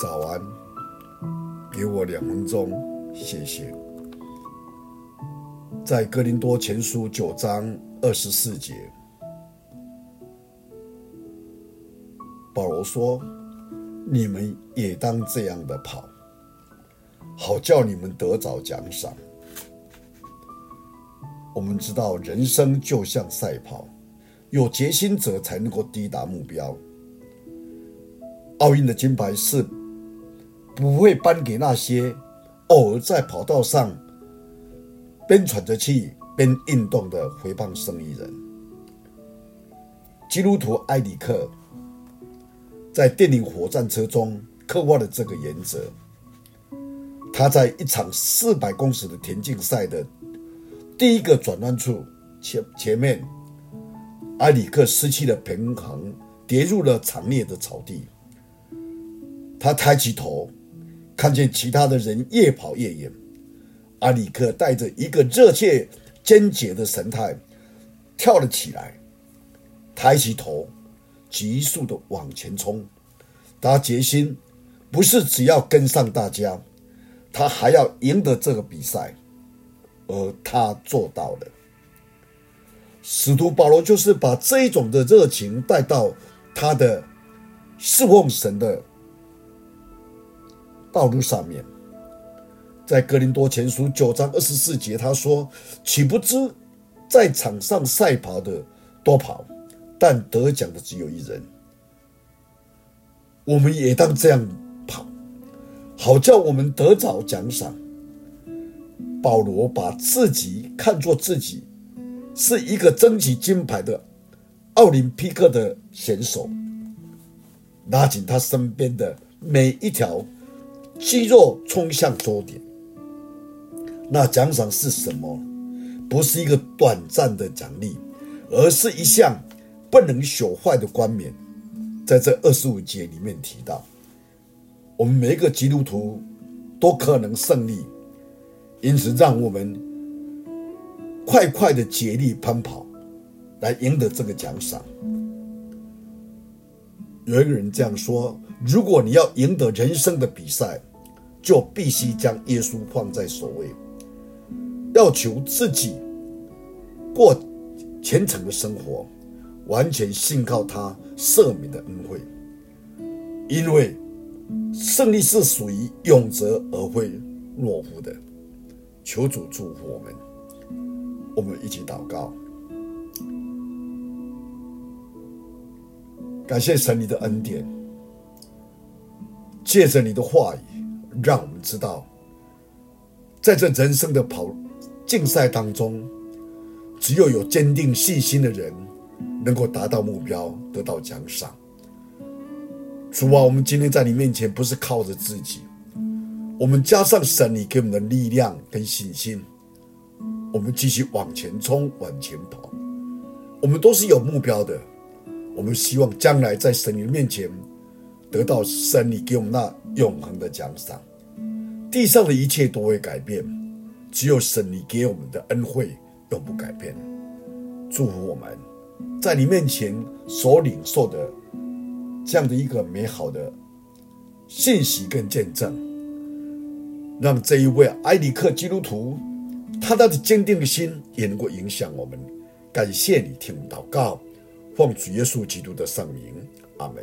早安，给我两分钟，谢谢。在哥林多前书九章二十四节，保罗说：“你们也当这样的跑，好叫你们得着奖赏。”我们知道，人生就像赛跑，有决心者才能够抵达目标。奥运的金牌是。不会颁给那些偶尔在跑道上边喘着气边运动的肥胖生意人。基督徒埃里克在电影《火战车》中刻画了这个原则。他在一场四百公尺的田径赛的第一个转弯处前前面，埃里克失去了平衡，跌入了惨烈的草地。他抬起头。看见其他的人越跑越远，阿里克带着一个热切坚决的神态跳了起来，抬起头，急速的往前冲。他决心不是只要跟上大家，他还要赢得这个比赛，而他做到了。使徒保罗就是把这一种的热情带到他的侍奉神的。道路上面，在哥林多前书九章二十四节，他说：“岂不知在场上赛跑的多跑，但得奖的只有一人。我们也当这样跑，好叫我们得着奖赏。”保罗把自己看作自己是一个争取金牌的奥林匹克的选手，拉紧他身边的每一条。肌肉冲向终点，那奖赏是什么？不是一个短暂的奖励，而是一项不能朽坏的冠冕。在这二十五节里面提到，我们每一个基督徒都可能胜利，因此让我们快快的竭力奔跑，来赢得这个奖赏。有一个人这样说：如果你要赢得人生的比赛，就必须将耶稣放在首位，要求自己过虔诚的生活，完全信靠他赦免的恩惠，因为胜利是属于勇者而会懦夫的。求主祝福我们，我们一起祷告，感谢神你的恩典，借着你的话语。让我们知道，在这人生的跑竞赛当中，只有有坚定信心的人，能够达到目标，得到奖赏。主啊，我们今天在你面前，不是靠着自己，我们加上神你给我们的力量跟信心，我们继续往前冲，往前跑。我们都是有目标的，我们希望将来在神你面前，得到神你给我们那永恒的奖赏。地上的一切都会改变，只有神你给我们的恩惠永不改变。祝福我们，在你面前所领受的这样的一个美好的信息跟见证，让这一位埃里克基督徒，他的坚定的心也能够影响我们。感谢你听祷告，奉主耶稣基督的圣名，阿门。